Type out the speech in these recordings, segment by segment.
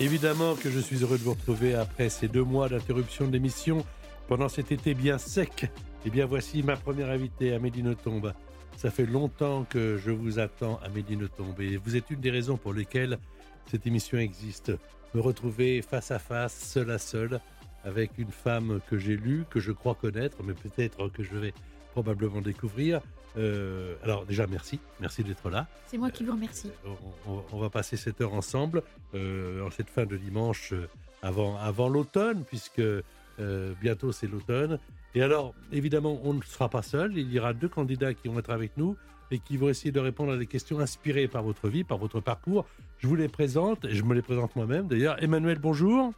Évidemment que je suis heureux de vous retrouver après ces deux mois d'interruption de l'émission pendant cet été bien sec. Eh bien, voici ma première invitée, Amélie Nothomb. Ça fait longtemps que je vous attends, Amélie Nothomb, et vous êtes une des raisons pour lesquelles cette émission existe. Me retrouver face à face, seul à seul, avec une femme que j'ai lue, que je crois connaître, mais peut-être que je vais probablement découvrir. Euh, alors déjà, merci, merci d'être là. C'est moi qui vous remercie. Euh, on, on, va passer cette heure ensemble, euh, en cette fin de dimanche, euh, avant, avant l'automne, puisque euh, bientôt c'est l'automne. Et alors, évidemment, on ne sera pas seul. Il y aura deux candidats qui vont être avec nous et qui vont essayer de répondre à des questions inspirées par votre vie, par votre parcours. Je vous les présente, et je me les présente moi-même d'ailleurs. Emmanuel, bonjour.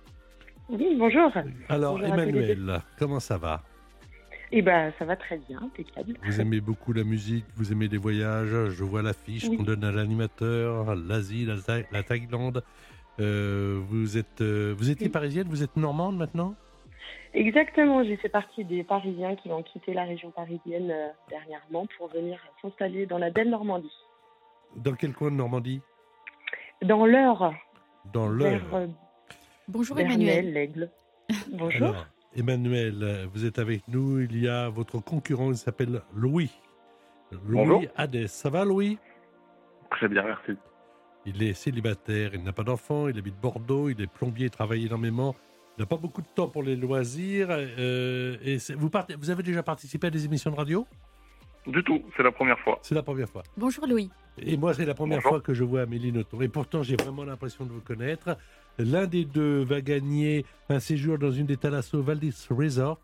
Oui, bonjour. Alors, Bonjour Emmanuel, comment ça va? Eh ben, ça va très bien, impeccable. Vous aimez beaucoup la musique, vous aimez les voyages. Je vois l'affiche Oui. qu'on donne à l'animateur, l'Asie, la, Thaï- la Thaïlande. Euh, vous êtes, euh, vous étiez Oui. parisienne, vous êtes normande maintenant? Exactement, j'ai fait partie des Parisiens qui ont quitté la région parisienne euh, dernièrement pour venir s'installer dans la belle Normandie. Dans quel coin de Normandie? Dans l'Eure, Dans euh, Bonjour Emmanuel. l'Aigle. Bonjour. Alors, Emmanuel, euh, vous êtes avec nous. Il y a votre concurrent, il s'appelle Louis. Louis Bonjour. Hadès. Ça va, Louis? Très bien, merci. Il est célibataire, il n'a pas d'enfant, il habite Bordeaux, il est plombier, il travaille énormément. Il n'a pas beaucoup de temps pour les loisirs. euh, et vous, partez- vous avez déjà participé à des émissions de radio? Du tout, c'est la première fois. C'est la première fois. Bonjour Louis. Et moi, c'est la première Bonjour. fois que je vois Amélie Nothomb. Et pourtant, j'ai vraiment l'impression de vous connaître. L'un des deux va gagner un séjour dans une des Thalasso Valdis Resort.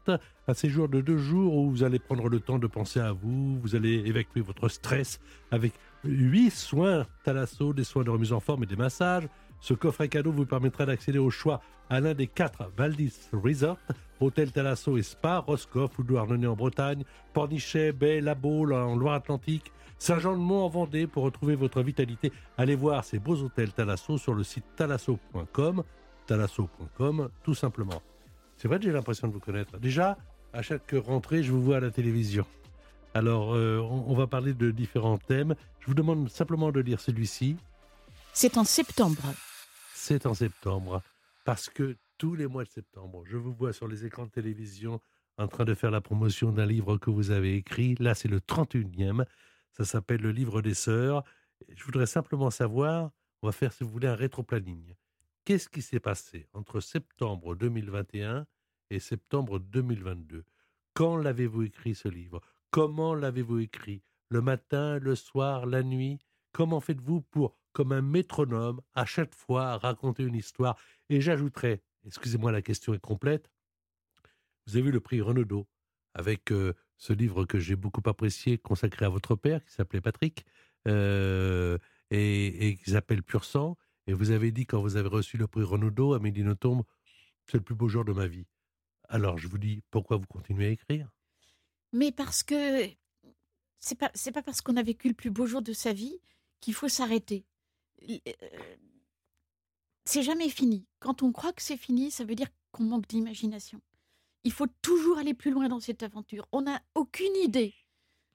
Un séjour de deux jours où vous allez prendre le temps de penser à vous. Vous allez évacuer votre stress avec huit soins Thalasso, des soins de remise en forme et des massages. Ce coffret cadeau vous permettra d'accéder au choix à l'un des quatre Valdis Resort, Hôtel Thalasso et Spa, Roscoff ou Douarnenez en Bretagne, Pornichet, Baie, La Baule en Loire-Atlantique, Saint-Jean-de-Mont en Vendée pour retrouver votre vitalité. Allez voir ces beaux hôtels Thalasso sur le site thalasso.com, thalasso.com tout simplement. C'est vrai que j'ai l'impression de vous connaître. Déjà, à chaque rentrée, je vous vois à la télévision. Alors, euh, on, on va parler de différents thèmes. Je vous demande simplement de lire celui-ci. C'est en septembre. C'est en septembre. Parce que tous les mois de septembre, je vous vois sur les écrans de télévision en train de faire la promotion d'un livre que vous avez écrit. Là, c'est le 31e. Ça s'appelle Le livre des sœurs. Je voudrais simplement savoir, on va faire, si vous voulez, un rétroplanning. Qu'est-ce qui s'est passé entre septembre 2021 et septembre 2022 Quand l'avez-vous écrit ce livre? Comment l'avez-vous écrit? Le matin, le soir, la nuit? Comment faites-vous pour, comme un métronome, à chaque fois raconter une histoire? Et j'ajouterais, excusez-moi, la question est complète, vous avez vu le prix Renaudot avec euh, ce livre que j'ai beaucoup apprécié, consacré à votre père, qui s'appelait Patrick, euh, et, qui s'appelle Pur Sang. Et vous avez dit, quand vous avez reçu le prix Renaudot, Amélie Nothomb, c'est le plus beau jour de ma vie. Alors je vous dis, pourquoi vous continuez à écrire? Mais parce que c'est pas pas parce qu'on a vécu le plus beau jour de sa vie qu'il faut s'arrêter. Euh, C'est jamais fini. Quand on croit que c'est fini, ça veut dire qu'on manque d'imagination. Il faut toujours aller plus loin dans cette aventure. On n'a aucune idée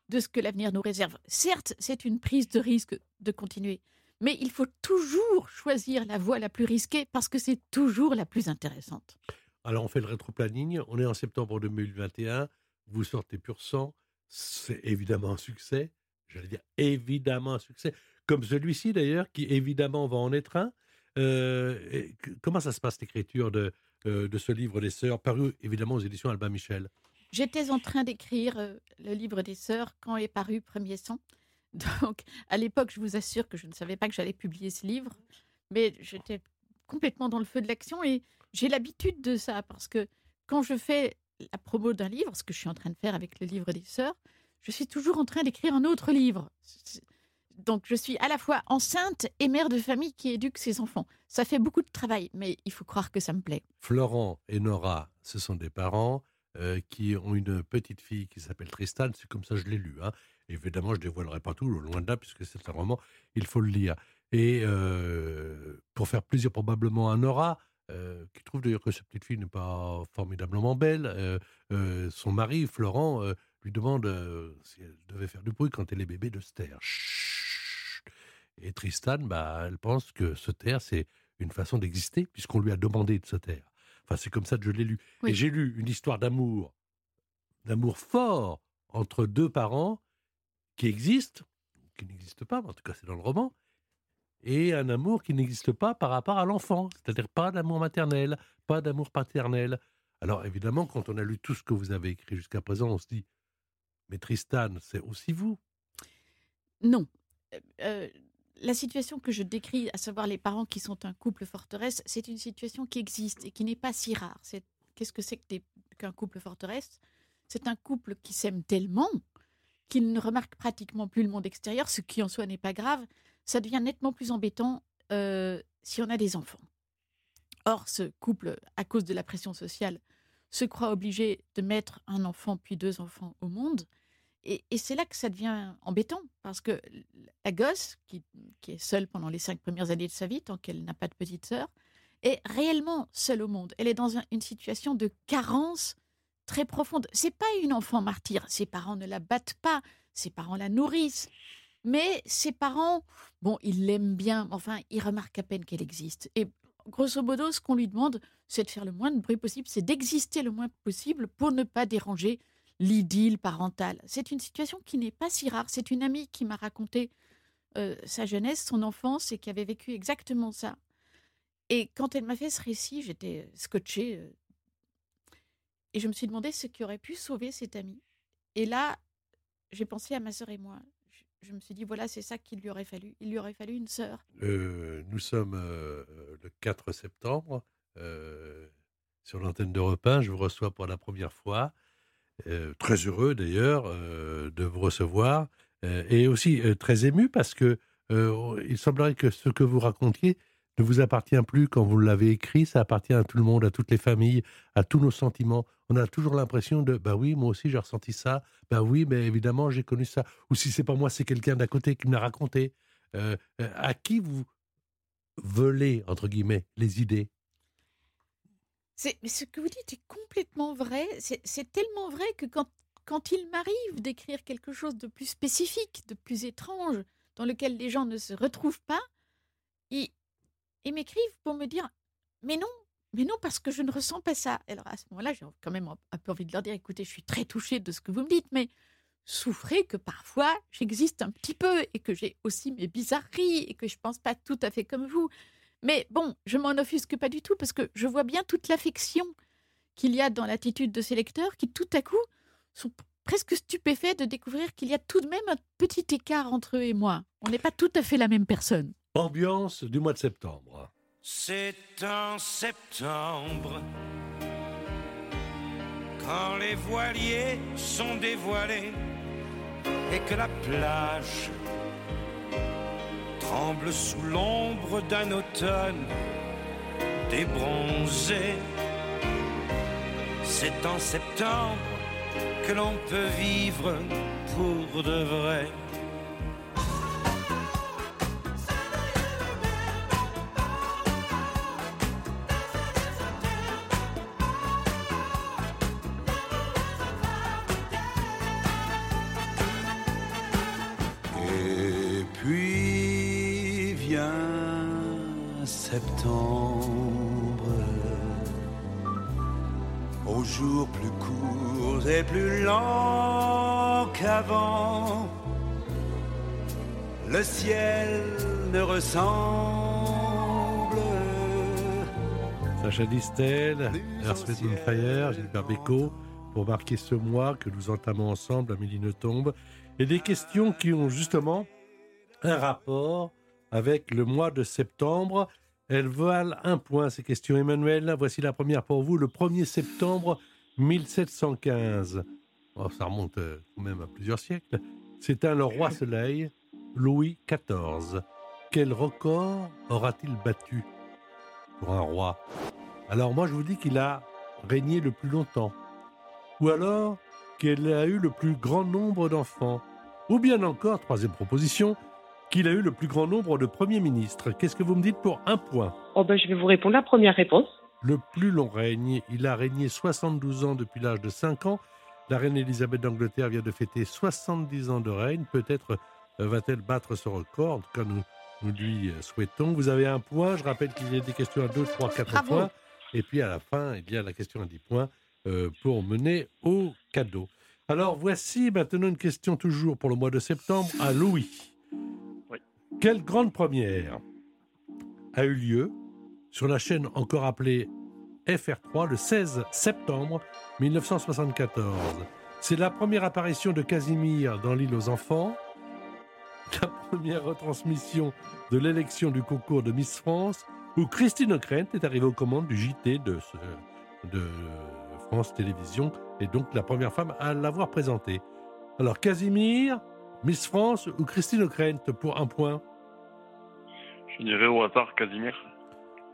de ce que l'avenir nous réserve. Certes, c'est une prise de risque de continuer, mais il faut toujours choisir la voie la plus risquée parce que c'est toujours la plus intéressante. Alors on fait le rétroplanning, on est en septembre 2021, vous sortez Pur Sang, c'est évidemment un succès, j'allais dire évidemment un succès, comme celui-ci d'ailleurs, qui évidemment va en être un. Euh, comment ça se passe l'écriture de, euh, de ce livre des sœurs, paru évidemment aux éditions Albin Michel? J'étais en train d'écrire euh, le livre des sœurs quand est paru Premier Sang. Donc, à l'époque, je vous assure que je ne savais pas que j'allais publier ce livre, mais j'étais complètement dans le feu de l'action et j'ai l'habitude de ça parce que quand je fais la promo d'un livre, ce que je suis en train de faire avec le livre des sœurs, je suis toujours en train d'écrire un autre livre. Donc je suis à la fois enceinte et mère de famille qui éduque ses enfants. Ça fait beaucoup de travail, mais il faut croire que ça me plaît. Florent et Nora, ce sont des parents euh, qui ont une petite fille qui s'appelle Tristan. C'est comme ça que je l'ai lu. Hein. Évidemment, je ne dévoilerai pas tout, loin de là, puisque c'est un roman, il faut le lire. Et euh, pour faire plaisir probablement à Nora, euh, qui trouve d'ailleurs que cette petite fille n'est pas formidablement belle, son mari, Florent, lui demande si elle devait faire du bruit quand elle est bébé de se taire. Et Tristan, bah, elle pense que se taire, c'est une façon d'exister, puisqu'on lui a demandé de se taire. Enfin, c'est comme ça que je l'ai lu. Et j'ai lu une histoire d'amour, d'amour fort entre deux parents qui existent, qui n'existent pas, mais en tout cas c'est dans le roman, et un amour qui n'existe pas par rapport à l'enfant, c'est-à-dire pas d'amour maternel, pas d'amour paternel. Alors évidemment, quand on a lu tout ce que vous avez écrit jusqu'à présent, on se dit, mais Tristan, c'est aussi vous? Non. Euh, euh, la situation que je décris, à savoir les parents qui sont un couple forteresse, c'est une situation qui existe et qui n'est pas si rare. Qu'est-ce que c'est qu'un couple forteresse? C'est un couple qui s'aime tellement qu'il ne remarque pratiquement plus le monde extérieur, ce qui en soi n'est pas grave. Ça devient nettement plus embêtant euh, si on a des enfants. Or, ce couple, à cause de la pression sociale, se croit obligé de mettre un enfant puis deux enfants au monde. Et, c'est là que ça devient embêtant, parce que la gosse, qui, est seule pendant les cinq premières années de sa vie, tant qu'elle n'a pas de petite sœur, est réellement seule au monde. Elle est dans une situation de carence très profonde. C'est pas une enfant martyre. Ses parents ne la battent pas, ses parents la nourrissent. Mais ses parents, bon, ils l'aiment bien, enfin, ils remarquent à peine qu'elle existe. Et grosso modo, ce qu'on lui demande, c'est de faire le moins de bruit possible, c'est d'exister le moins possible pour ne pas déranger l'idylle parentale. C'est une situation qui n'est pas si rare. C'est une amie qui m'a raconté euh, sa jeunesse, son enfance, et qui avait vécu exactement ça. Et quand elle m'a fait ce récit, j'étais scotchée. Euh, et je me suis demandé ce qui aurait pu sauver cette amie. Et là, j'ai pensé à ma sœur et moi. Je, me suis dit, voilà, c'est ça qu'il lui aurait fallu. Il lui aurait fallu une sœur. Euh, nous sommes le 4 septembre. sur l'antenne de Repin, je vous reçois pour la première fois. Euh, très heureux d'ailleurs euh, de vous recevoir euh, et aussi très ému parce que il semblerait que ce que vous racontiez ne vous appartient plus quand vous l'avez écrit, ça appartient à tout le monde, à toutes les familles, à tous nos sentiments. On a toujours l'impression de bah oui, moi aussi j'ai ressenti ça, bah oui, mais évidemment j'ai connu ça. Ou si c'est pas moi, c'est quelqu'un d'à côté qui me l'a raconté. à qui vous volez entre guillemets les idées? Mais ce que vous dites est complètement vrai. C'est tellement vrai que quand, il m'arrive d'écrire quelque chose de plus spécifique, de plus étrange, dans lequel les gens ne se retrouvent pas, ils, ils m'écrivent pour me dire Mais non, mais non, parce que je ne ressens pas ça. Alors à ce moment-là, j'ai quand même un peu envie de leur dire Écoutez, je suis très touchée de ce que vous me dites, mais souffrez que parfois j'existe un petit peu et que j'ai aussi mes bizarreries et que je ne pense pas tout à fait comme vous. Mais bon, je m'en offusque pas du tout parce que je vois bien toute l'affection qu'il y a dans l'attitude de ces lecteurs qui tout à coup sont presque stupéfaits de découvrir qu'il y a tout de même un petit écart entre eux et moi. On n'est pas tout à fait la même personne. Ambiance du mois de septembre. C'est en septembre, quand les voiliers sont dévoilés et que la plage tremble sous l'ombre d'un automne débronzé. C'est en septembre que l'on peut vivre pour de vrai. Plus courts et plus lents qu'avant. Le ciel ne ressemble. Sacha Distel, Earth, Fire, Gilbert Bécaud, pour marquer ce mois que nous entamons ensemble à Midi tombe, et des questions qui ont justement un rapport avec le mois de septembre Elles valent un point, ces questions. Emmanuel, voici la première pour vous. Le 1er septembre 1715. ça remonte euh, même à plusieurs siècles. Un le roi soleil, Louis XIV. Quel record aura-t-il battu pour un roi? Alors moi je vous dis qu'il a régné le plus longtemps. Ou alors qu'il a eu le plus grand nombre d'enfants. Ou bien encore, troisième proposition, qu'il a eu le plus grand nombre de premiers ministres. Qu'est-ce que vous me dites pour un point oh ben, Je vais vous répondre la première réponse. Le plus long règne, il a régné 72 ans depuis l'âge de 5 ans. La reine Elisabeth d'Angleterre vient de fêter 70 ans de règne. Peut-être euh, va-t-elle battre ce record. Nous, nous lui euh, souhaitons. Vous avez un point. Je rappelle qu'il y a des questions à 2, 3, 4 points. Et puis à la fin, il y a la question à 10 points euh, pour mener au cadeau. Alors voici maintenant une question toujours pour le mois de septembre à Louis. Quelle grande première a eu lieu sur la chaîne encore appelée FR3 le 16 septembre 1974 C'est la première apparition de Casimir dans l'île aux enfants, la première retransmission de l'élection du concours de Miss France, où Christine O'Krent est arrivée aux commandes du JT de, France Télévisions, et donc la première femme à l'avoir présenté. Alors Casimir, Miss France ou Christine O'Krent pour un point? Je dirais au hasard Casimir.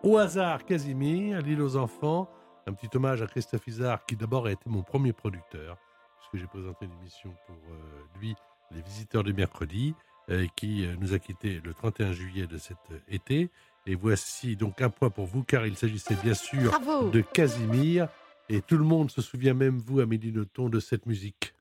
Au hasard Casimir, l'île aux enfants. Un petit hommage à Christophe Isard qui d'abord a été mon premier producteur, puisque j'ai présenté une émission pour euh, lui, Les Visiteurs du Mercredi, euh, qui euh, nous a quittés le 31 juillet de cet été. Et voici donc un point pour vous, car il s'agissait bien sûr de Casimir. Et tout le monde se souvient, même vous, Amélie Nothomb, de cette musique.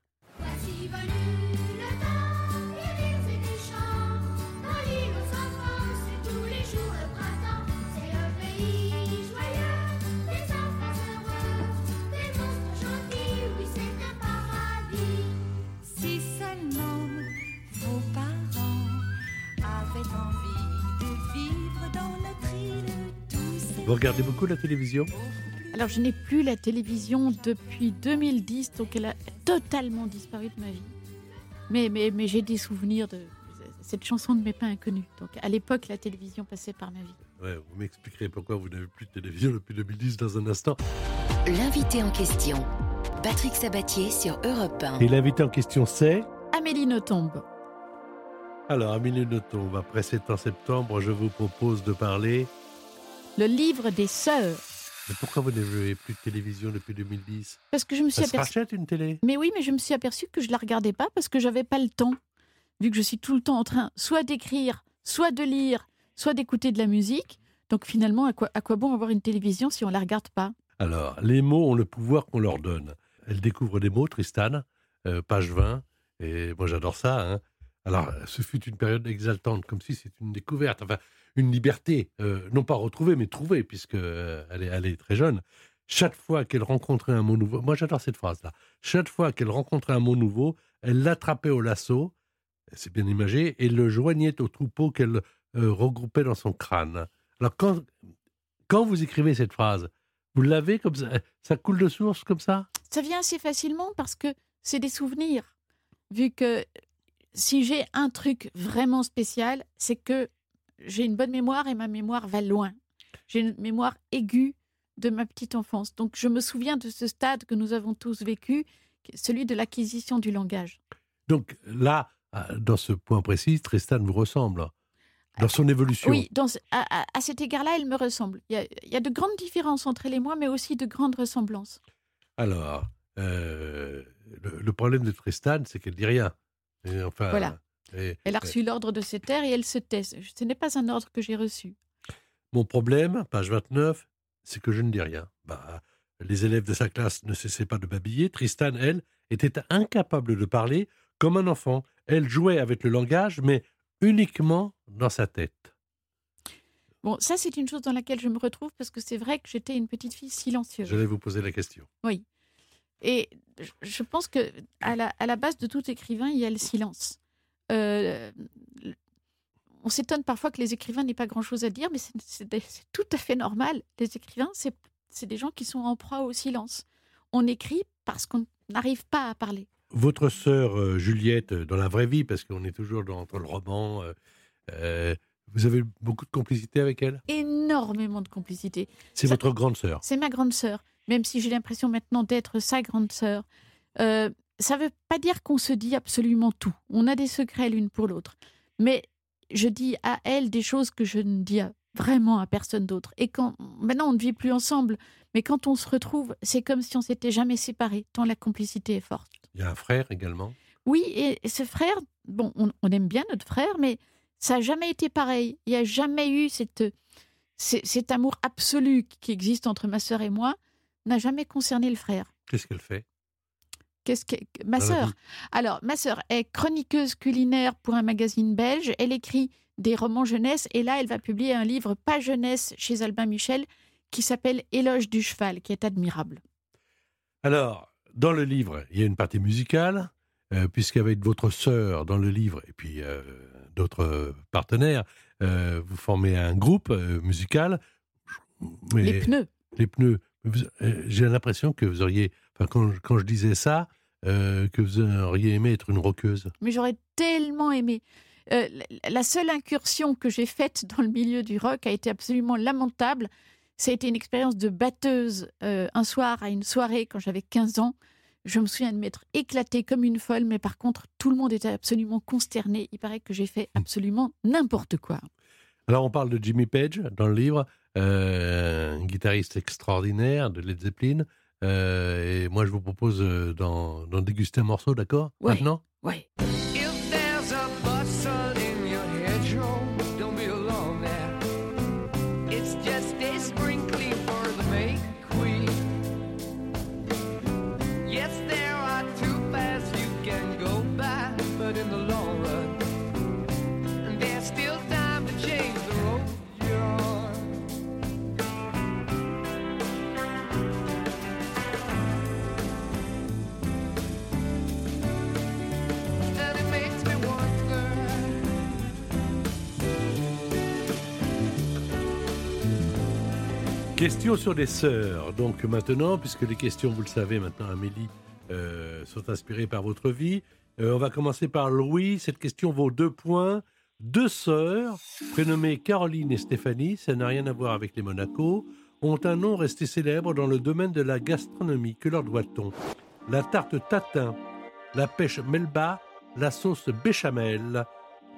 Vous regardez beaucoup la télévision Alors, je n'ai plus la télévision depuis 2010, donc elle a totalement disparu de ma vie. Mais, mais, mais j'ai des souvenirs de cette chanson de mes pas inconnus. Donc, à l'époque, la télévision passait par ma vie. Ouais, vous m'expliquerez pourquoi vous n'avez plus de télévision depuis 2010 dans un instant. L'invité en question, Patrick Sabatier sur Europe 1. Et l'invité en question, c'est Amélie Nothomb. Alors, Amélie Nothomb, après 7 ans septembre, je vous propose de parler le livre des sœurs. Mais pourquoi vous n'avez plus de télévision depuis 2010 Parce que je me suis aperçue. rachète une télé? Mais oui, mais je me suis aperçue que je la regardais pas parce que j'avais pas le temps. Vu que je suis tout le temps en train soit d'écrire, soit de lire, soit d'écouter de la musique. Donc finalement, à quoi, à quoi bon avoir une télévision si on la regarde pas? Alors, les mots ont le pouvoir qu'on leur donne. Elle découvre des mots, Tristan, euh, page 20. Et moi, j'adore ça. Hein. Alors, ce fut une période exaltante, comme si c'était une découverte. Enfin, une liberté, euh, non pas retrouvée, mais trouvée, puisqu'elle euh, est, elle est très jeune. Chaque fois qu'elle rencontrait un mot nouveau, moi j'adore cette phrase-là, chaque fois qu'elle rencontrait un mot nouveau, elle l'attrapait au lasso, c'est bien imagé, et le joignait au troupeau qu'elle euh, regroupait dans son crâne. Alors quand, quand vous écrivez cette phrase, vous l'avez comme ça, ça coule de source comme ça? Ça vient assez facilement parce que c'est des souvenirs. Vu que si j'ai un truc vraiment spécial, c'est que j'ai une bonne mémoire et ma mémoire va loin. J'ai une mémoire aiguë de ma petite enfance. Donc je me souviens de ce stade que nous avons tous vécu, celui de l'acquisition du langage. Donc là, dans ce point précis, Tristan vous ressemble dans son évolution. Oui, à, cet égard-là, elle me ressemble. Il y, a, de grandes différences entre elle et moi, mais aussi de grandes ressemblances. Alors, euh, le, problème de Tristan, c'est qu'elle dit rien. enfin, voilà elle a reçu l'ordre de se taire et elle se tait. Ce n'est pas un ordre que j'ai reçu. Mon problème, page 29, c'est que je ne dis rien. Bah, les élèves de sa classe ne cessaient pas de babiller. Tristan, elle, était incapable de parler comme un enfant. Elle jouait avec le langage, mais uniquement dans sa tête. Bon, ça, c'est une chose dans laquelle je me retrouve parce que c'est vrai que j'étais une petite fille silencieuse. Je vais vous poser la question. Oui. Et je pense que à la, à la base de tout écrivain, il y a le silence. Euh, on s'étonne parfois que les écrivains n'aient pas grand-chose à dire, mais c'est tout à fait normal. Les écrivains, c'est des gens qui sont en proie au silence. On écrit parce qu'on n'arrive pas à parler. Votre sœur euh, Juliette, euh, dans la vraie vie, parce qu'on est toujours dans, le roman, Vous avez beaucoup de complicité avec elle? Énormément de complicité. C'est votre grande sœur? C'est ma grande sœur, même si j'ai l'impression maintenant d'être sa grande sœur. Euh, ça ne veut pas dire qu'on se dit absolument tout. On a des secrets l'une pour l'autre. Mais je dis à elle des choses que je ne dis vraiment à personne d'autre. Et quand maintenant on ne vit plus ensemble, mais quand on se retrouve, c'est comme si on s'était jamais séparés, tant la complicité est forte. Il y a un frère également? Oui, et ce frère, bon, on, on aime bien notre frère, mais ça n'a jamais été pareil. Il n'y a jamais eu cette, cet amour absolu qui existe entre ma sœur et moi, n'a jamais concerné le frère. Qu'est-ce qu'elle fait? Qu'est-ce que ma sœur Alors, ma sœur est chroniqueuse culinaire pour un magazine belge. Elle écrit des romans jeunesse et là, elle va publier un livre pas jeunesse chez Albin Michel qui s'appelle Éloge du cheval, qui est admirable. Alors, dans le livre, il y a une partie musicale, euh, puisqu'avec votre sœur dans le livre, et puis euh, d'autres partenaires, euh, vous formez un groupe musical. Mais Les pneus. les pneus, j'ai l'impression que vous auriez, enfin, quand, je- quand je disais ça, euh, que vous auriez aimé être une rockeuse. mais j'aurais tellement aimé. Euh, la- la seule incursion que j'ai faite dans le milieu du rock a été absolument lamentable. Ça a été une expérience de batteuse euh, un soir à une soirée quand j'avais 15 ans. Je me souviens de m'être éclatée comme une folle, mais par contre, tout le monde était absolument consterné. Il paraît que j'ai fait absolument n'importe quoi. Alors, on parle de Jimmy Page dans le livre, euh, un guitariste extraordinaire de Led Zeppelin. Euh, et moi, je vous propose euh, d'en d'en déguster un morceau, d'accord? Ouais. Maintenant? Ouais. Question sur les sœurs. Donc maintenant, puisque les questions, vous le savez maintenant, Amélie, euh, sont inspirées par votre vie, euh, on va commencer par Louis. Cette question vaut deux points. Deux sœurs, prénommées Caroline et Stéphanie, ça n'a rien à voir avec les Monaco, ont un nom resté célèbre dans le domaine de la gastronomie. Que leur doit-on? La tarte tatin, la pêche melba, la sauce béchamel.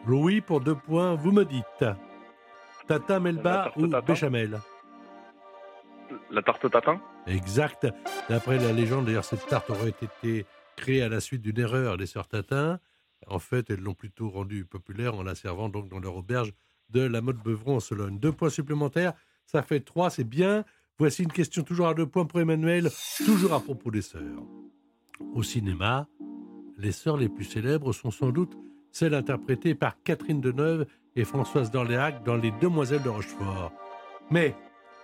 Louis, pour deux points, vous me dites. Tatin, melba ou tatin? béchamel? La tarte tatin Exact. D'après la légende, d'ailleurs, cette tarte aurait été créée à la suite d'une erreur des sœurs Tatin. En fait, elles l'ont plutôt rendue populaire en la servant donc dans leur auberge de la mode Beuvron en Sologne. Deux points supplémentaires, ça fait trois, c'est bien. Voici une question toujours à deux points pour Emmanuel, toujours à propos des sœurs. Au cinéma, les sœurs les plus célèbres sont sans doute celles interprétées par Catherine Deneuve et Françoise d'Orléac dans Les Demoiselles de Rochefort. Mais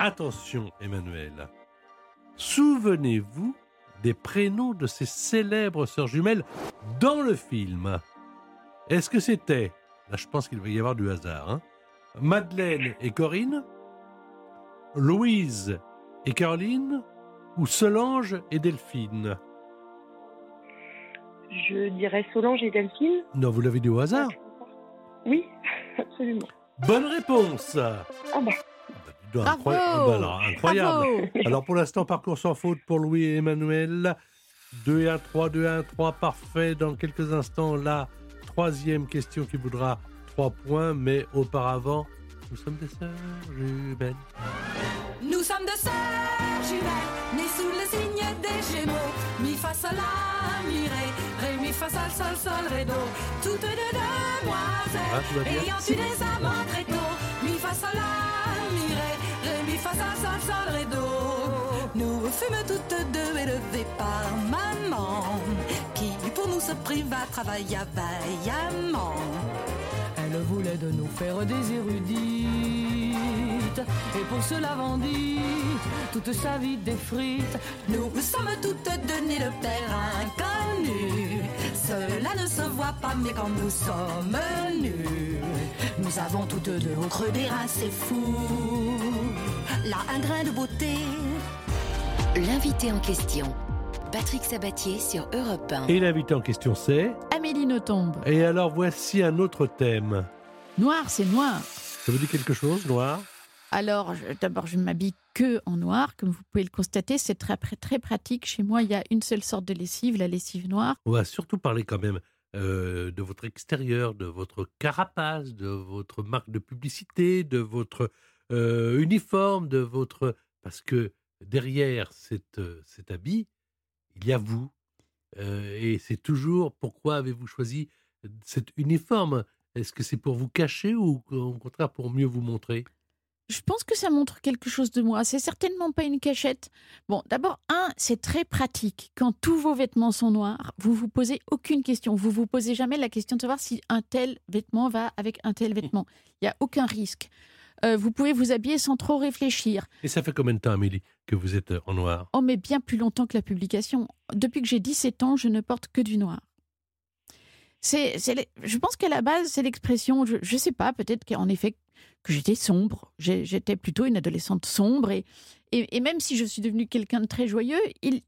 attention, Emmanuel, souvenez-vous des prénoms de ces célèbres sœurs jumelles dans le film. Est-ce que c'était, là je pense qu'il va y avoir du hasard, hein, Madeleine et Corinne, Louise et Caroline, ou Solange et Delphine? Je dirais Solange et Delphine. Non, vous l'avez dit au hasard. Oui, absolument. Bonne réponse Ah bah, Bravo incroy- alors, incroyable Bravo Alors pour l'instant, parcours sans faute pour Louis et Emmanuel. 2 et 1, 3, 2 et 1, 3, parfait. Dans quelques instants, la troisième question qui voudra 3 points, mais auparavant, nous sommes des sœurs jumelles. Nous sommes deux sœurs jumelles, nées sous le signe des Gémeaux. Mi fa sol la mi ré, ré mi fa sol sol sol ré do. Toutes deux demoiselles, Ah, ayant eu des amants très tôt. Mi fa sol la ré, ré mi fa sol sol sol ré do. Nous fûmes toutes deux élevées par maman, qui pour nous se priva travailla vaillamment. Elle voulait de nous faire des érudites. Et pour cela vendit toute sa vie des frites. Nous sommes toutes deux nées de père inconnu. Cela ne se voit pas mais quand nous sommes nus. Nous avons toutes deux au creux des reins c'est fou Là un grain de beauté L'invité en question. Patrick Sabatier sur Europe 1. Et l'invité en question, c'est Amélie Nothomb. Et alors voici un autre thème. Noir, c'est noir. Ça vous dit quelque chose, noir? Alors, d'abord, je ne m'habille que en noir, comme vous pouvez le constater. C'est très, très pratique. Chez moi, il y a une seule sorte de lessive, la lessive noire. On va surtout parler quand même euh, de votre extérieur, de votre carapace, de votre marque de publicité, de votre euh, uniforme, de votre... Parce que derrière cette, euh, cet habit, il y a vous. Euh, et c'est toujours pourquoi avez-vous choisi cet uniforme? Est-ce que c'est pour vous cacher ou au contraire pour mieux vous montrer? Je pense que ça montre quelque chose de moi. C'est certainement pas une cachette. Bon, d'abord, un, c'est très pratique. Quand tous vos vêtements sont noirs, vous vous posez aucune question. Vous vous posez jamais la question de savoir si un tel vêtement va avec un tel vêtement. Il n'y a aucun risque. Euh, vous pouvez vous habiller sans trop réfléchir. Et ça fait combien de temps, Amélie, que vous êtes euh, en noir? Oh, mais bien plus longtemps que la publication. Depuis que j'ai 17 ans, je ne porte que du noir. C'est, je pense qu'à la base, c'est l'expression, je ne sais pas, peut-être qu'en effet, que j'étais sombre. J'étais plutôt une adolescente sombre. Et, et, et même si je suis devenue quelqu'un de très joyeux,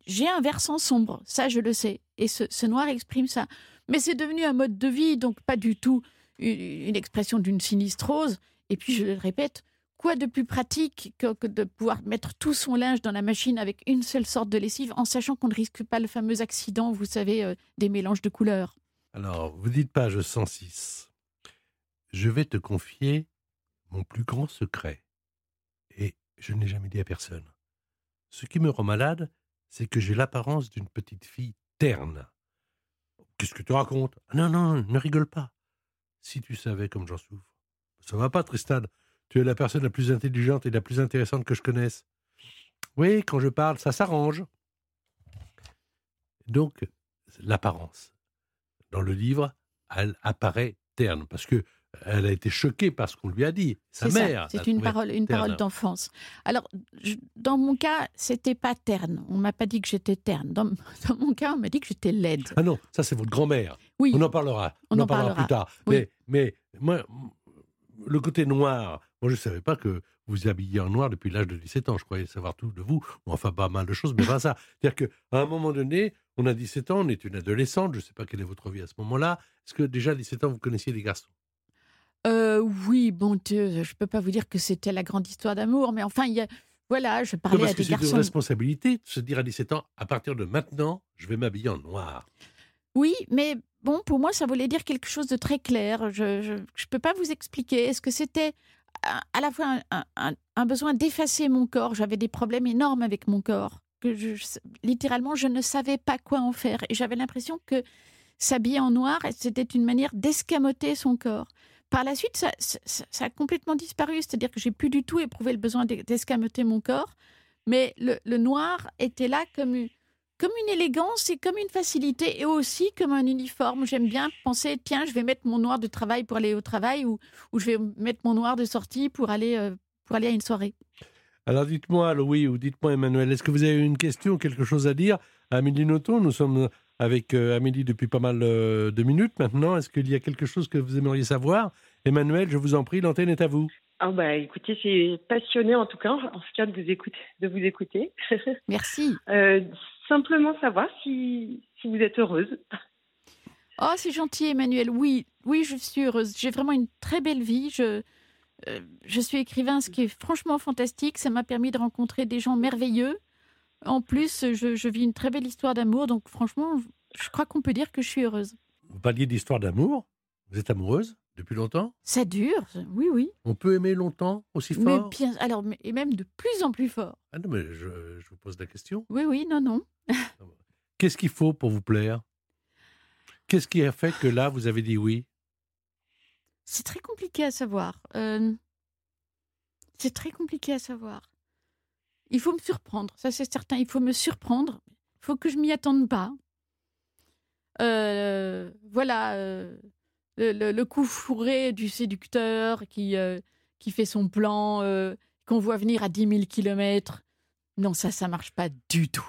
j'ai un versant sombre. Ça, je le sais. Et ce, ce noir exprime ça. Mais c'est devenu un mode de vie, donc pas du tout une, une expression d'une sinistrose. Et puis, je le répète, quoi de plus pratique que, de pouvoir mettre tout son linge dans la machine avec une seule sorte de lessive en sachant qu'on ne risque pas le fameux accident, vous savez, euh, des mélanges de couleurs? Alors, vous dites page 106. Je vais te confier mon plus grand secret. Et je n'ai jamais dit à personne. Ce qui me rend malade, c'est que j'ai l'apparence d'une petite fille terne. Qu'est-ce que tu racontes? Non, non, ne rigole pas. Si tu savais comme j'en souffre. Ça va pas, Tristan. Tu es la personne la plus intelligente et la plus intéressante que je connaisse. Oui, quand je parle, ça s'arrange. Donc, l'apparence dans le livre, elle apparaît terne parce que elle a été choquée par ce qu'on lui a dit. Sa mère. C'est une parole, une terne. parole d'enfance. Alors, je- dans mon cas, c'était pas terne. On m'a pas dit que j'étais terne. Dans, dans mon cas, on m'a dit que j'étais laide. Ah non, ça c'est votre grand-mère. Oui, On en parlera. On en en parlera, parlera. plus tard. Oui. Mais, mais moi, le côté noir, moi je ne savais pas que vous vous habilliez en noir depuis l'âge de 17 ans. Je croyais savoir tout de vous. Ou Enfin, pas mal de choses, mais pas ça. C'est-à-dire qu'à un moment donné, on a 17 ans, on est une adolescente. Je ne sais pas quelle est votre vie à ce moment-là. Est-ce que déjà à 17 ans, vous connaissiez des garçons? Euh, oui, bon Dieu, je peux pas vous dire que c'était la grande histoire d'amour, mais enfin, il y a, voilà, je Non, parlais parce à que des c'est une garçons. responsabilité de se dire à 17 ans, à partir de maintenant, je vais m'habiller en noir. Oui, mais bon, pour moi, ça voulait dire quelque chose de très clair. Je je peux pas vous expliquer. Est-ce que c'était à, la fois un, besoin d'effacer mon corps? J'avais des problèmes énormes avec mon corps. Que littéralement, je ne savais pas quoi en faire. Et j'avais l'impression que s'habiller en noir, c'était une manière d'escamoter son corps. Par la suite, ça, a complètement disparu. C'est-à-dire que j'ai plus du tout éprouvé le besoin d'e- d'escamoter mon corps. Mais le, noir était là comme comme une élégance et comme une facilité et aussi comme un uniforme. J'aime bien penser, tiens, je vais mettre mon noir de travail pour aller au travail ou, ou je vais mettre mon noir de sortie pour aller, euh, pour aller à une soirée. Alors dites-moi, Louis, ou dites-moi, Emmanuel, est-ce que vous avez une question, quelque chose à dire? À Amélie Nothomb Nous sommes avec euh, Amélie depuis pas mal euh, de minutes maintenant. Est-ce qu'il y a quelque chose que vous aimeriez savoir? Emmanuel, je vous en prie, l'antenne est à vous. Ah bah écoutez, c'est passionné en tout cas, en tout cas de vous écouter. De vous écouter. Merci. Euh, simplement savoir si, si vous êtes heureuse. Oh, c'est gentil, Emmanuel. Oui, oui, je suis heureuse. J'ai vraiment une très belle vie. Je, euh, je suis écrivain, ce qui est franchement fantastique. Ça m'a permis de rencontrer des gens merveilleux. En plus, je, je vis une très belle histoire d'amour. Donc, franchement, je crois qu'on peut dire que je suis heureuse. Vous parliez d'histoire d'amour. Vous êtes amoureuse depuis longtemps? Ça dure, oui, oui. On peut aimer longtemps, aussi Mais fort? bien, alors, mais- et même de plus en plus fort. Ah non, mais je, je vous pose la question. Oui, oui, non, non. Qu'est-ce qu'il faut pour vous plaire? Qu'est-ce qui a fait que là, vous avez dit oui? C'est très compliqué à savoir. Euh, c'est très compliqué à savoir. Il faut me surprendre, ça c'est certain. Il faut me surprendre. Il faut que je m'y attende pas. Euh, voilà, euh, le, le- le coup fourré du séducteur qui, euh, qui fait son plan, euh, qu'on voit venir à 10 000 kilomètres. Non, ça, ça marche pas du tout.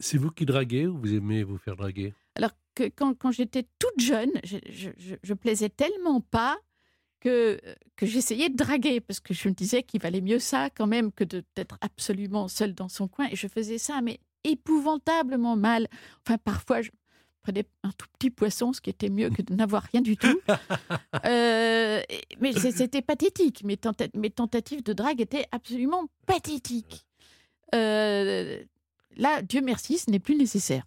C'est vous qui draguez ou vous aimez vous faire draguer? Alors que quand, quand j'étais toute jeune, je, je, je- je plaisais tellement pas que, que j'essayais de draguer parce que je me disais qu'il valait mieux ça quand même que d'être absolument seule dans son coin. Et je faisais ça, mais épouvantablement mal. Enfin, parfois, je, prenais un tout petit poisson, ce qui était mieux que de n'avoir rien du tout. Euh, mais c'était pathétique. Mes, tenta- mes tentatives de drague étaient absolument pathétiques. Euh, là, Dieu merci, ce n'est plus nécessaire.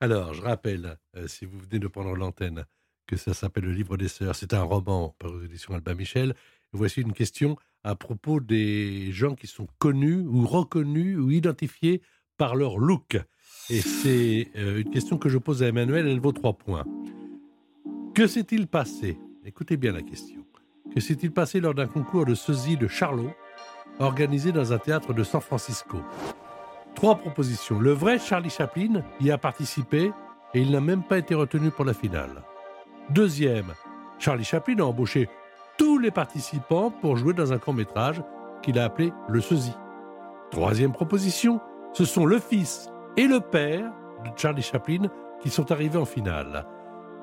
Alors, je rappelle, euh, si vous venez de prendre l'antenne, que ça s'appelle Le Livre des Sœurs. C'est un roman par aux éditions Albin Michel. Voici une question à propos des gens qui sont connus ou reconnus ou identifiés par leur look. Et c'est euh, une question que je pose à Emmanuel, elle vaut trois points. Que s'est-il passé Écoutez bien la question. Que s'est-il passé lors d'un concours de sosie de Charlot, organisé dans un théâtre de San Francisco? Trois propositions. Le vrai Charlie Chaplin y a participé et il n'a même pas été retenu pour la finale. Deuxième, Charlie Chaplin a embauché tous les participants pour jouer dans un court-métrage qu'il a appelé Le Sosie. Troisième proposition, ce sont le fils et le père de Charlie Chaplin qui sont arrivés en finale.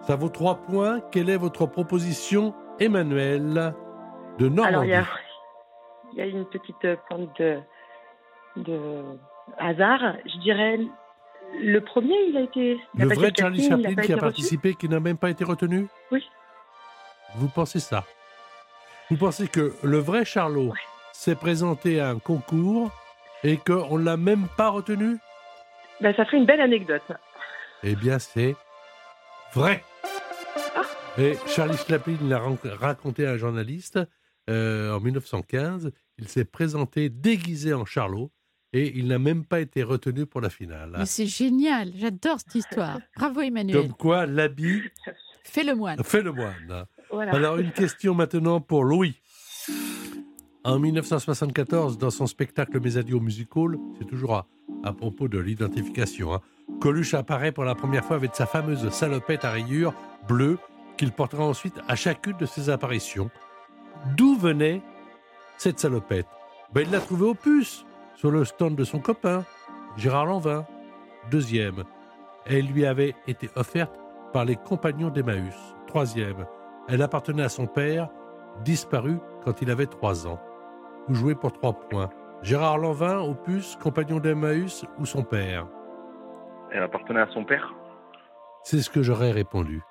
Ça vaut trois points. Quelle est votre proposition, Emmanuel, de Normandie? Alors, il y a, il y a une petite pointe de, de hasard. Je dirais, le premier, il a été. il a Le vrai Charlie Chaplin qui a participé, qui n'a même pas été retenu? Oui. Vous pensez ça? Vous pensez que le vrai Charlot s'est présenté à un concours et qu'on ne l'a même pas retenu? Ben, ça ferait une belle anecdote. Eh bien, c'est vrai. Ah. Et Charlie Chaplin l'a raconté à un journaliste euh, en 1915. Il s'est présenté déguisé en Charlot et il n'a même pas été retenu pour la finale. Mais c'est génial, j'adore cette histoire. Bravo Emmanuel. Comme quoi, l'habit Fais le moine. fait le moine. Voilà. Alors, une question maintenant pour Louis. En 1974, dans son spectacle Mes musical, c'est toujours à, à propos de l'identification, hein, Coluche apparaît pour la première fois avec sa fameuse salopette à rayures bleue qu'il portera ensuite à chacune de ses apparitions. D'où venait cette salopette? Ben, Il l'a trouvée au puce, sur le stand de son copain, Gérard Lanvin. Deuxième, elle lui avait été offerte par les compagnons d'Emmaüs. Troisième, elle appartenait à son père, disparu quand il avait trois ans. Vous jouez pour trois points. Gérard Lanvin, opus, compagnon d'Emmaüs ou son père Elle appartenait à son père. C'est ce que j'aurais répondu.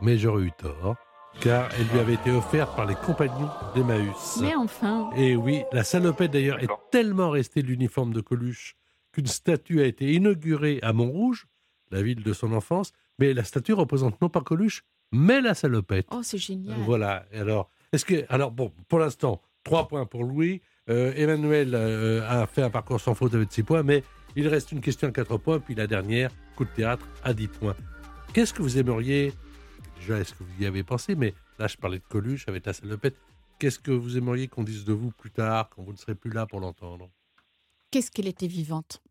Mais j'aurais eu tort, car elle lui avait été offerte par les compagnons d'Emmaüs. Mais enfin, Et oui, la salopette d'ailleurs est tellement restée de l'uniforme de Coluche qu'une statue a été inaugurée à Montrouge, la ville de son enfance, mais la statue représente non pas Coluche, mais la salopette. oh c'est génial. Voilà. Alors, est-ce que, alors bon, pour l'instant, trois points pour Louis. Euh, Emmanuel euh, a fait un parcours sans faute avec six points, mais il reste une question à quatre points, puis la dernière, coup de théâtre, à 10 points. Qu'est-ce que vous aimeriez Déjà, est-ce que vous y avez pensé Mais là, je parlais de Coluche avec la salopette. Qu'est-ce que vous aimeriez qu'on dise de vous plus tard, quand vous ne serez plus là pour l'entendre? Qu'est-ce qu'elle était vivante?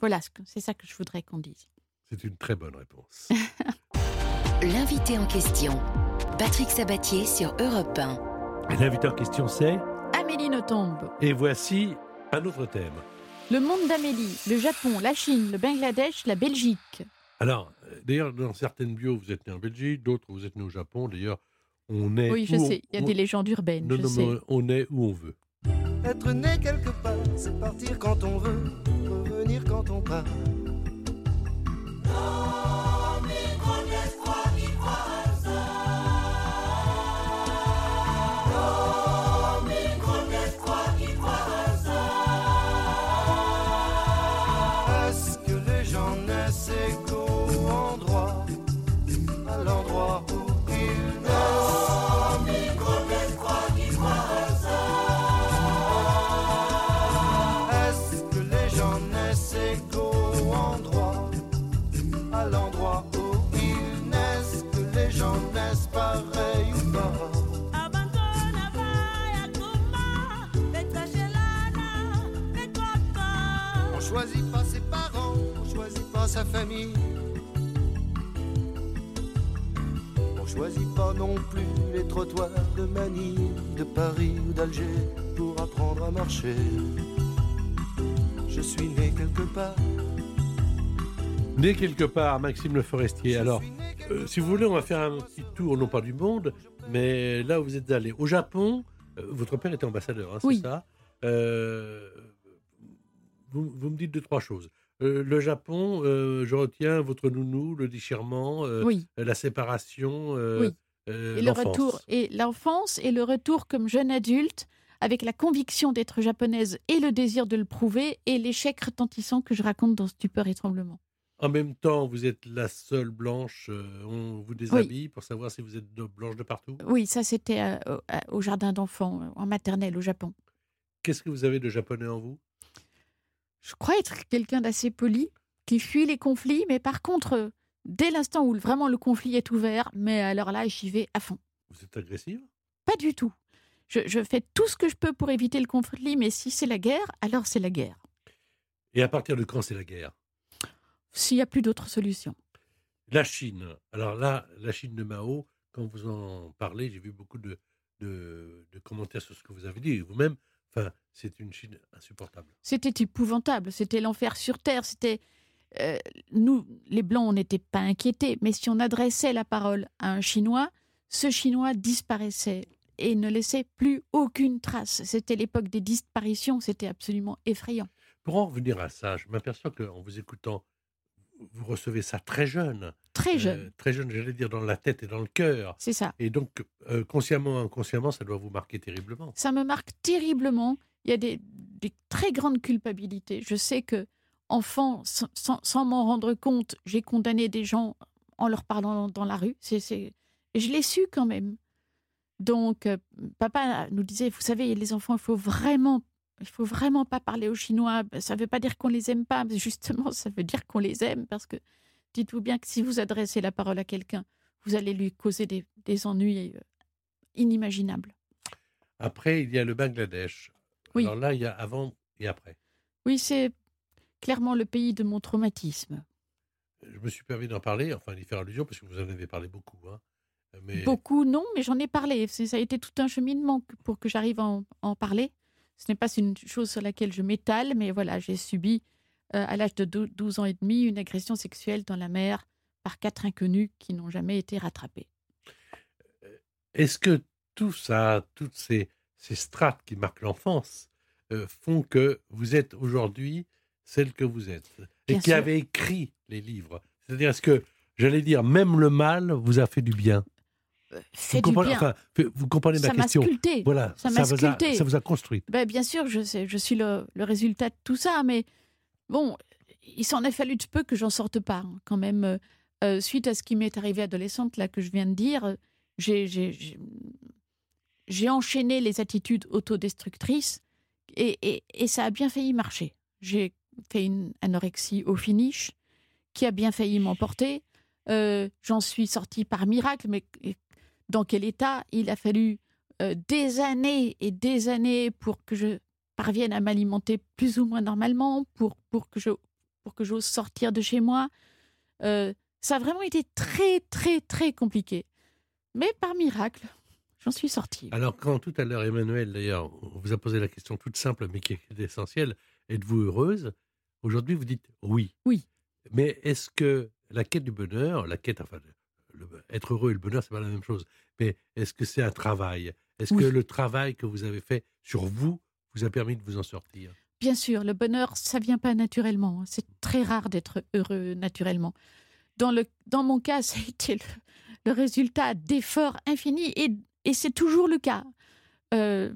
Voilà, c'est ça que je voudrais qu'on dise. C'est une très bonne réponse. L'invité en question, Patrick Sabatier sur Europe 1. L'invité en question, c'est Amélie Nothomb. Et voici un autre thème. Le monde d'Amélie, le Japon, la Chine, le Bangladesh, la Belgique. Alors, euh, d'ailleurs, dans certaines bios, vous êtes né en Belgique, d'autres, vous êtes né au Japon. D'ailleurs, on est. Oui, je où sais, il y a on- des légendes urbaines, Non, je non, sais. mais on est où on veut. Être né quelque part, c'est partir quand on veut, revenir quand on part. Choisit pas ses parents, on choisit pas sa famille. On choisit pas non plus les trottoirs de Manille, de Paris ou d'Alger pour apprendre à marcher. Je suis né quelque part. Né quelque part, Maxime Le Forestier. Alors, euh, si vous voulez, on va faire un petit tour, non pas du monde, mais là où vous êtes allé. Au Japon, euh, votre père était ambassadeur, hein, Oui. c'est ça? Euh, vous, vous me dites deux, trois choses. euh, le Japon, euh, je retiens votre nounou, le déchirement, euh, Oui. la séparation, Oui. Et le retour, et l'enfance, et le retour comme jeune adulte, avec la conviction d'être japonaise et le désir de le prouver, et l'échec retentissant que je raconte dans Stupeur et Tremblement. En même temps, vous êtes la seule blanche. on vous déshabille pour savoir si vous êtes de- blanche de partout. Oui, ça c'était au, jardin d'enfants, en maternelle au Japon. Qu'est-ce que vous avez de japonais en vous? Je crois être quelqu'un d'assez poli, qui fuit les conflits, mais par contre, euh, dès l'instant où vraiment le conflit est ouvert, mais alors là, j'y vais à fond. Vous êtes agressive? Pas du tout. Je, je fais tout ce que je peux pour éviter le conflit, mais si c'est la guerre, alors c'est la guerre. Et à partir de quand c'est la guerre? S'il n'y a plus d'autre solution. La Chine. Alors là, la Chine de Mao, quand vous en parlez, j'ai vu beaucoup de, de, de commentaires sur ce que vous avez dit. Vous-même, enfin, c'est une Chine insupportable. C'était épouvantable, c'était l'enfer sur Terre, c'était... euh, nous, les Blancs, on n'était pas inquiétés, mais si on adressait la parole à un Chinois, ce Chinois disparaissait et ne laissait plus aucune trace. C'était l'époque des disparitions, c'était absolument effrayant. Pour en revenir à ça, je m'aperçois qu'en vous écoutant, vous recevez ça très jeune. Très Euh, jeune, très jeune, j'allais dire dans la tête et dans le cœur. c'est ça. Et donc, euh, consciemment, inconsciemment, ça doit vous marquer terriblement. Ça me marque terriblement. Il y a des, des très grandes culpabilités. Je sais que, enfant, sans, sans- sans m'en rendre compte, j'ai condamné des gens en leur parlant dans la rue. C'est, je l'ai su quand même. Donc, euh, papa nous disait, vous savez, les enfants, il faut vraiment, il faut vraiment pas parler aux Chinois. Ça ne veut pas dire qu'on les aime pas, mais justement, ça veut dire qu'on les aime parce que dites-vous bien que si vous adressez la parole à quelqu'un, vous allez lui causer des, des ennuis euh, inimaginables. Après, il y a le Bangladesh. Oui. Alors là, il y a avant et après. Oui, c'est clairement le pays de mon traumatisme. Je me suis permis d'en parler, enfin d'y faire allusion, parce que vous en avez parlé beaucoup. hein. Mais Beaucoup, non, mais j'en ai parlé. Ça a été tout un cheminement pour que j'arrive à en, en parler. Ce n'est pas une chose sur laquelle je m'étale, mais voilà, j'ai subi euh, à l'âge de dou- 12 ans et demi une agression sexuelle dans la mer par quatre inconnus qui n'ont jamais été rattrapés. est-ce que tout ça, toutes ces, ces strates qui marquent l'enfance, euh, font que vous êtes aujourd'hui celle que vous êtes et qui sûr. avez écrit les livres? C'est-à-dire, est-ce que, j'allais dire, même le mal vous a fait du bien? Vous comprenez, enfin, vous comprenez ça ma question sculpté. Voilà, Ça m'a vous a, ça vous a construite. Ben, bien sûr, je, sais, je suis le, le résultat de tout ça, mais bon, il s'en a fallu de peu que j'en sorte pas. hein, quand même, Euh, euh, suite à ce qui m'est arrivé adolescente, là, que je viens de dire, j'ai- enchaîné les attitudes autodestructrices et, et, et ça a bien failli marcher. J'ai fait une anorexie au finish qui a bien failli m'emporter. Euh, J'en suis sortie par miracle, mais dans quel état Il a fallu euh, des années et des années pour que je parvienne à m'alimenter plus ou moins normalement, pour, pour que je pour que j'ose sortir de chez moi. Euh, ça a vraiment été très, très, très compliqué. Mais par miracle, j'en suis sortie. Alors, quand tout à l'heure, Emmanuel, d'ailleurs, on vous a posé la question toute simple, mais qui est essentielle êtes-vous heureuse? Aujourd'hui, vous dites oui. Oui. Mais est-ce que la quête du bonheur, la quête, enfin, le- être heureux et le bonheur, c'est pas la même chose. Mais est-ce que c'est un travail? Est-ce Oui. que le travail que vous avez fait sur vous vous a permis de vous en sortir? Bien sûr, le bonheur, ça vient pas naturellement. hein. C'est très rare d'être heureux naturellement. Dans, le, dans mon cas, ça a été le, le résultat d'efforts infinis et, et c'est toujours le cas. Euh,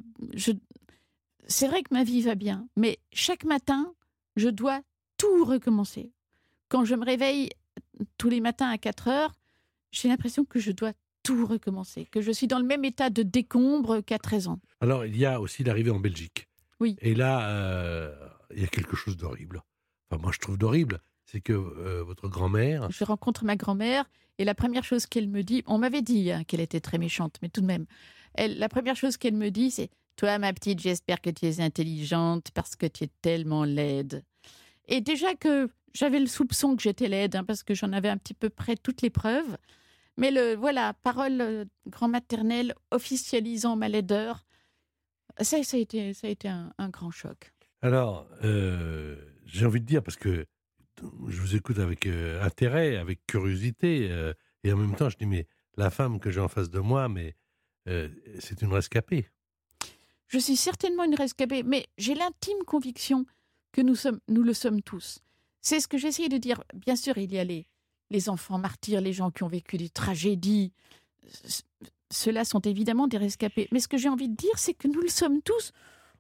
c'est vrai que ma vie va bien, mais chaque matin, je dois tout recommencer. Quand je me réveille tous les matins à 4 heures, j'ai l'impression que je dois tout recommencer, que je suis dans le même état de décombre qu'à 13 ans. Alors, il y a aussi l'arrivée en Belgique. Oui. Et là, euh, il y a quelque chose d'horrible. Enfin, moi, je trouve d'horrible. C'est que euh, votre grand-mère, Je rencontre ma grand-mère et la première chose qu'elle me dit, on m'avait dit hein, qu'elle était très méchante, mais tout de même, elle, la première chose qu'elle me dit, c'est Toi, ma petite, j'espère que tu es intelligente parce que tu es tellement laide. Et déjà que j'avais le soupçon que j'étais laide, hein, parce que j'en avais un petit peu près toutes les preuves. Mais le voilà, parole euh, grand-maternelle officialisant ma laideur, ça, ça a été, ça a été un, un grand choc. Alors, euh, j'ai envie de dire, parce que je vous écoute avec euh, intérêt, avec curiosité, euh, et en même temps, je dis, mais la femme que j'ai en face de moi, mais c'est une rescapée. Je suis certainement une rescapée, mais j'ai l'intime conviction que nous, sommes, nous le sommes tous. C'est ce que j'essayais de dire. Bien sûr, il y a les, les enfants martyrs, les gens qui ont vécu des tragédies. Ceux-là sont évidemment des rescapés. Mais ce que j'ai envie de dire, c'est que nous le sommes tous.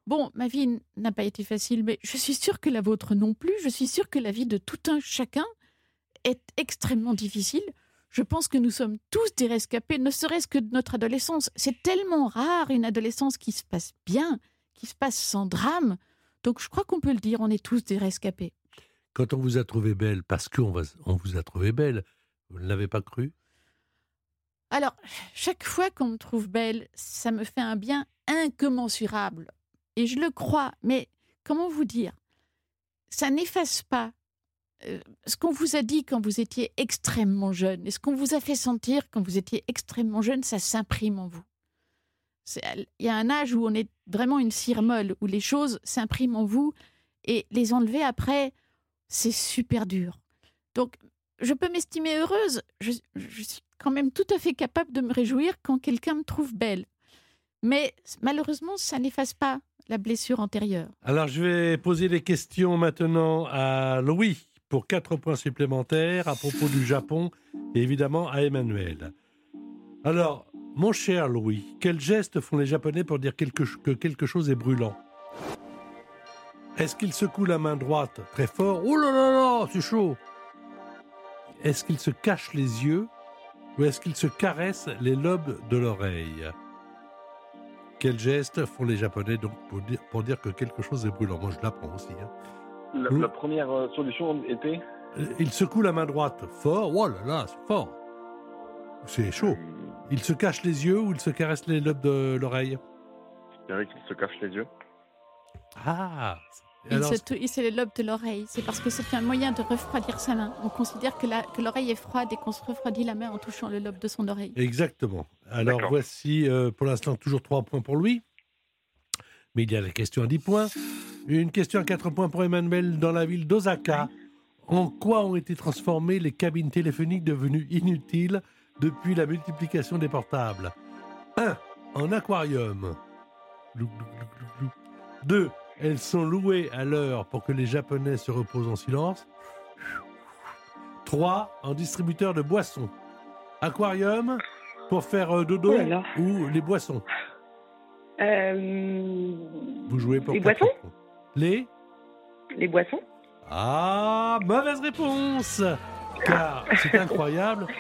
Bon, ma vie n'a pas été facile, mais je suis sûre que la vôtre non plus. Je suis sûre que la vie de tout un chacun est extrêmement difficile. Je pense que nous sommes tous des rescapés, ne serait-ce que de notre adolescence. C'est tellement rare une adolescence qui se passe bien, qui se passe sans drame. Donc je crois qu'on peut le dire, on est tous des rescapés. Quand on vous a trouvé belle, parce qu'on on vous a trouvé belle, vous ne l'avez pas cru? Alors, chaque fois qu'on me trouve belle, ça me fait un bien incommensurable. Et je le crois, mais comment vous dire? Ça n'efface pas euh, ce qu'on vous a dit quand vous étiez extrêmement jeune et ce qu'on vous a fait sentir quand vous étiez extrêmement jeune, ça s'imprime en vous. Il y a un âge où on est vraiment une cire molle, où les choses s'impriment en vous et les enlever après, c'est super dur. Donc, je peux m'estimer heureuse. Je, suis quand même tout à fait capable de me réjouir quand quelqu'un me trouve belle. Mais malheureusement, ça n'efface pas la blessure antérieure. Alors, je vais poser des questions maintenant à Louis pour quatre points supplémentaires à propos du Japon et évidemment à Emmanuel. Alors, mon cher Louis, quels gestes font les Japonais pour dire que quelque chose est brûlant? Est-ce qu'ils secouent la main droite très fort? Oh là là là, c'est chaud Est-ce qu'ils se cachent les yeux ou est-ce qu'ils se caressent les lobes de l'oreille? Quels gestes font les Japonais donc pour dire, pour dire que quelque chose est brûlant? Moi, je l'apprends aussi. hein. La première euh, solution était? Euh, Il secoue la main droite fort. Oh là là, c'est fort. C'est chaud. Il se cache les yeux ou il se caresse les lobes de l'oreille? Je dirais qu'il se cache les yeux. Ah Il Alors, se tou- il- c'est le lobe de l'oreille. C'est parce que c'est un moyen de refroidir sa main. On considère que la- que l'oreille est froide et qu'on se refroidit la main en touchant le lobe de son oreille. Exactement. Alors D'accord. voici euh, pour l'instant toujours 3 points pour lui. Mais il y a la question à 10 points. Une question à 4 points pour Emmanuel dans la ville d'Osaka. En quoi ont été transformées les cabines téléphoniques devenues inutiles depuis la multiplication des portables? 1. En aquarium. 2. Elles sont louées à l'heure pour que les Japonais se reposent en silence. 3. En distributeur de boissons. Aquarium pour faire euh, dodo Oh ou les boissons. Euh, Vous jouez pour Les boissons? points. Les Les boissons? Ah, mauvaise réponse Car c'est incroyable.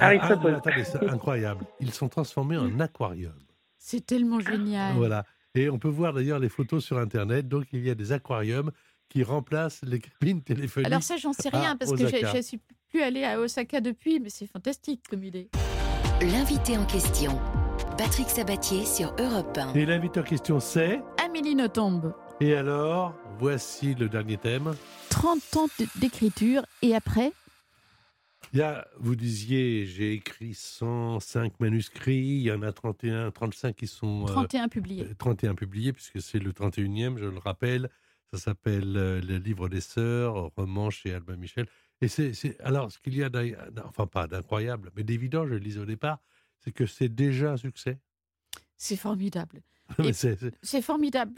Ah Ah, attendez, c'est incroyable. Ils sont transformés en aquarium. C'est tellement génial. Voilà. Et on peut voir d'ailleurs les photos sur Internet. Donc il y a des aquariums qui remplacent les cabines téléphoniques. Alors ça, j'en sais rien parce que je ne suis plus allée à Osaka depuis, mais c'est fantastique comme idée. L'invité en question. Patrick Sabatier sur Europe 1. Et l'invité en question c'est. Amélie Nothomb, Et alors, voici le dernier thème. 30 ans d'écriture et après, Il y a, vous disiez, j'ai écrit 105 manuscrits, il y en a 31, 35 qui sont... euh, 31 publiés. euh, 31 publiés, puisque c'est le 31e, je le rappelle. Ça s'appelle euh, Le Livre des Sœurs, roman chez Albin Michel. Et c'est, alors, ce qu'il y a, enfin pas d'incroyable, mais d'évident, je le disais au départ, c'est que c'est déjà un succès. C'est formidable. C'est formidable.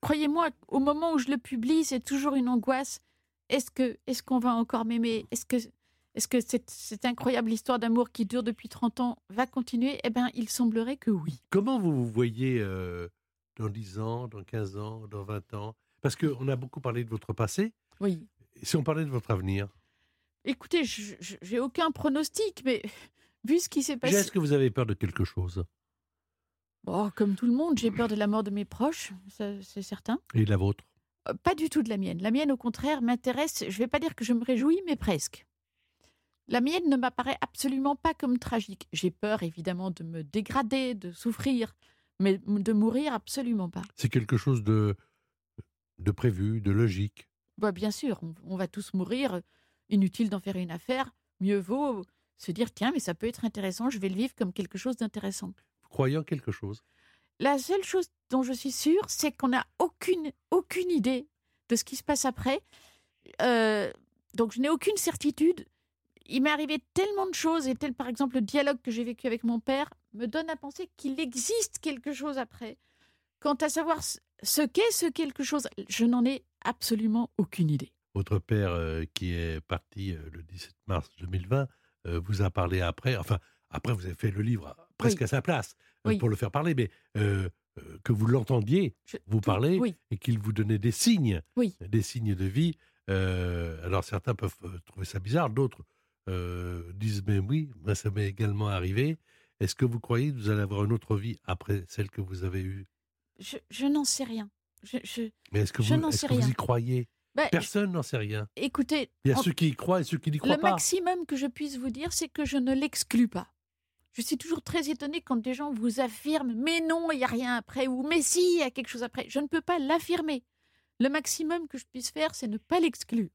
Croyez-moi, au moment où je le publie, c'est toujours une angoisse. Est-ce que, est-ce qu'on va encore m'aimer? Est-ce que, est-ce que cette, cette incroyable histoire d'amour qui dure depuis 30 ans va continuer? Eh bien, il semblerait que oui. Comment vous vous voyez euh, dans 10 ans, dans 15 ans, dans 20 ans? Parce qu'on a beaucoup parlé de votre passé. Oui. Et si on parlait de votre avenir? Écoutez, j'ai aucun pronostic, mais vu ce qui s'est passé, Est-ce que vous avez peur de quelque chose? Oh, comme tout le monde, j'ai peur de la mort de mes proches, c'est certain. Et la vôtre? Euh, Pas du tout de la mienne. La mienne, au contraire, m'intéresse. Je ne vais pas dire que je me réjouis, mais presque. La mienne ne m'apparaît absolument pas comme tragique. J'ai peur, évidemment, de me dégrader, de souffrir, mais de mourir, absolument pas. C'est quelque chose de, de prévu, de logique. Bah, bien sûr, on, on va tous mourir. Inutile d'en faire une affaire. Mieux vaut se dire tiens, mais ça peut être intéressant, je vais le vivre comme quelque chose d'intéressant. Vous croyez en quelque chose? La seule chose dont je suis sûre, c'est qu'on n'a aucune, aucune idée de ce qui se passe après. Euh, donc, je n'ai aucune certitude. Il m'est arrivé tellement de choses, et tel par exemple le dialogue que j'ai vécu avec mon père me donne à penser qu'il existe quelque chose après. Quant à savoir ce qu'est ce quelque chose, je n'en ai absolument aucune idée. votre père, euh, qui est parti euh, le 17 mars 2020, euh, vous a parlé après. Enfin, après, vous avez fait le livre presque Oui. à sa place euh, Oui. pour le faire parler, mais euh, que vous l'entendiez Je- vous parler Oui, et qu'il vous donnait des signes, des signes de vie. Alors certains peuvent trouver ça bizarre, d'autres euh, disent mais oui, moi ça m'est également arrivé. Est-ce que vous croyez que vous allez avoir une autre vie après celle que vous avez eue? Je, je n'en sais rien. Je, je- Mais est-ce que, vous, sais que y croyez? Bah, Personne n'en sait rien. écoutez, Il y a en- ceux qui y croient et ceux qui n'y croient le pas. maximum que je puisse vous dire, c'est que je ne l'exclus pas. Je suis toujours très étonnée quand des gens vous affirment mais non, il n'y a rien après ou mais si, il y a quelque chose après. Je ne peux pas l'affirmer. Le maximum que je puisse faire, c'est ne pas l'exclure.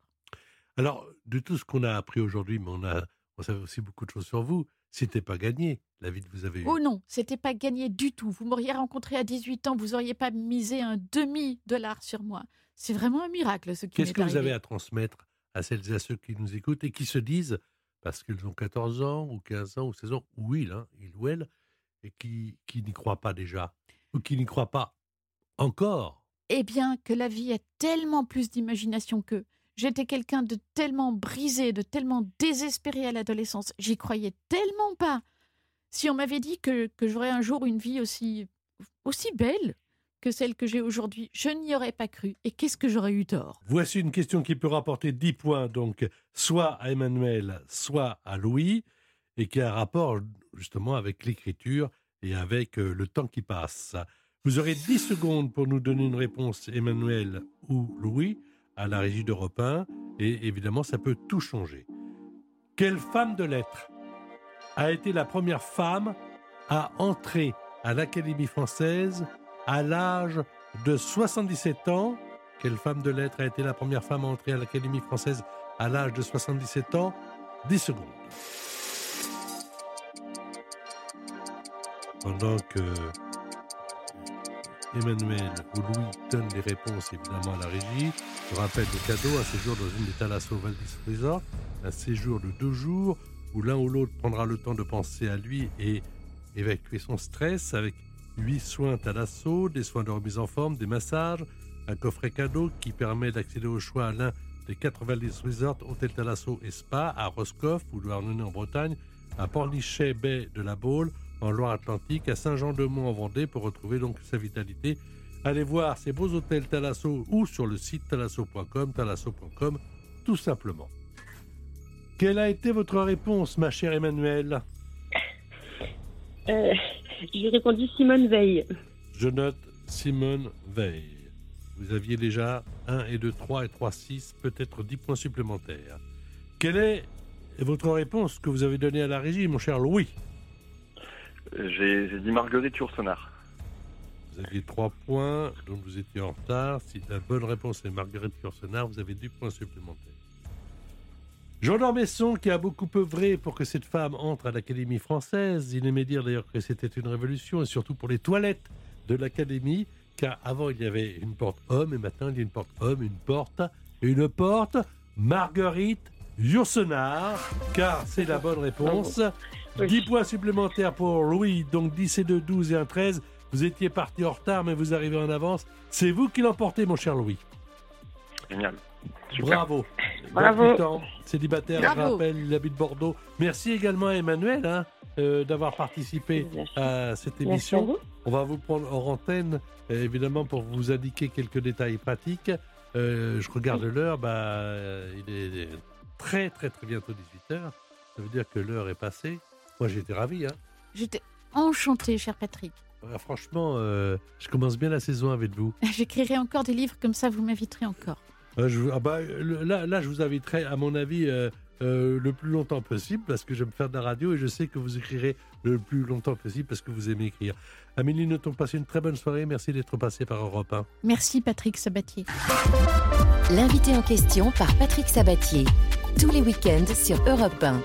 Alors, de tout ce qu'on a appris aujourd'hui, mais on, a, on savait aussi beaucoup de choses sur vous, c'était pas gagné, la vie que vous avez eue. Oh non, c'était pas gagné du tout. Vous m'auriez rencontré à 18 ans, vous n'auriez pas misé un demi-dollar sur moi. C'est vraiment un miracle ce qui Qu'est-ce que vous avez à transmettre à celles et à ceux qui nous écoutent et qui se disent, parce qu'ils ont 14 ans ou 15 ans ou 16 ans, ou il, hein, il ou elle, et qui, qui n'y croient pas déjà, ou qui n'y croient pas encore? Eh bien, que la vie a tellement plus d'imagination qu'eux. J'étais quelqu'un de tellement brisé, de tellement désespéré à l'adolescence. J'y croyais tellement pas. Si on m'avait dit que, que j'aurais un jour une vie aussi, aussi belle que celle que j'ai aujourd'hui, je n'y aurais pas cru. Et qu'est-ce que j'aurais eu tort? Voici une question qui peut rapporter 10 points, donc soit à Emmanuel, soit à Louis, et qui a un rapport justement avec l'écriture et avec euh, le temps qui passe. Vous aurez 10 secondes pour nous donner une réponse, Emmanuel ou Louis, à la régie d'Europe 1, et évidemment, ça peut tout changer. Quelle femme de lettres a été la première femme à entrer à l'Académie française à l'âge de 77 ans? Quelle femme de lettres a été la première femme à entrer à l'Académie française à l'âge de 77 ans? 10 secondes. Pendant que Emmanuel ou Louis donnent les réponses évidemment à la régie, je rappelle le cadeau, un séjour dans une des Thalasso Valdis Resort, un séjour de deux jours où l'un ou l'autre prendra le temps de penser à lui et évacuer son stress avec huit soins Thalasso, des soins de remise en forme, des massages, un coffret cadeau qui permet d'accéder au choix à l'un des quatre Valdis Resort, Hôtel Thalasso et Spa à Roscoff ou Douarnenez en Bretagne, à Pornichet Bay de la Baule en Loire-Atlantique, à Saint-Jean-de-Mont en Vendée pour retrouver donc sa vitalité. Allez voir ces beaux hôtels Thalasso ou sur le site thalasso.com, thalasso.com, tout simplement. Quelle a été votre réponse, ma chère Emmanuelle? Euh, J'ai répondu Simone Veil. Je note Simone Veil. Vous aviez déjà 1 et 2, 3 et 3, 6, peut-être 10 points supplémentaires. Quelle est votre réponse que vous avez donnée à la régie, mon cher Louis? J'ai dit Marguerite Yourcenar. Vous aviez 3 points, donc vous étiez en retard. Si la bonne réponse est Marguerite Yourcenar, vous avez 10 points supplémentaires. Jean d'Ormesson, qui a beaucoup œuvré pour que cette femme entre à l'Académie française, il aimait dire d'ailleurs que c'était une révolution, et surtout pour les toilettes de l'Académie, car avant il y avait une porte homme, et maintenant il y a une porte homme, une porte, et une porte Marguerite Yourcenar, car c'est la bonne réponse. Oui. 10 points supplémentaires pour Louis, donc 10 et 2, 12 et 1, 13. Vous étiez parti en retard, mais vous arrivez en avance. C'est vous qui l'emportez, mon cher Louis. Génial. Super. Bravo. Bravo. 28 ans, célibataire, je Bravo. rappelle, il habite Bordeaux. Merci également à Emmanuel hein, euh, d'avoir participé Merci. à cette émission. On va vous prendre hors antenne, euh, évidemment, pour vous indiquer quelques détails pratiques. Euh, je regarde l'heure, bah, il est très, très, très bientôt 18h. Ça veut dire que l'heure est passée. Moi, j'étais ravi. Hein. J'étais enchantée, cher Patrick. Ah, franchement, euh, je commence bien la saison avec vous. J'écrirai encore des livres comme ça, vous m'inviterez encore. Euh, je, vous- ah bah, le- là, là, je vous inviterai, à mon avis, euh, euh, le plus longtemps possible, parce que j'aime faire de la radio et je sais que vous écrirez le plus longtemps possible parce que vous aimez écrire. Amélie Nothomb, passez une très bonne soirée. Merci d'être passé par Europe 1. Merci, Patrick Sabatier. L'invité en question par Patrick Sabatier. Tous les week-ends sur Europe 1.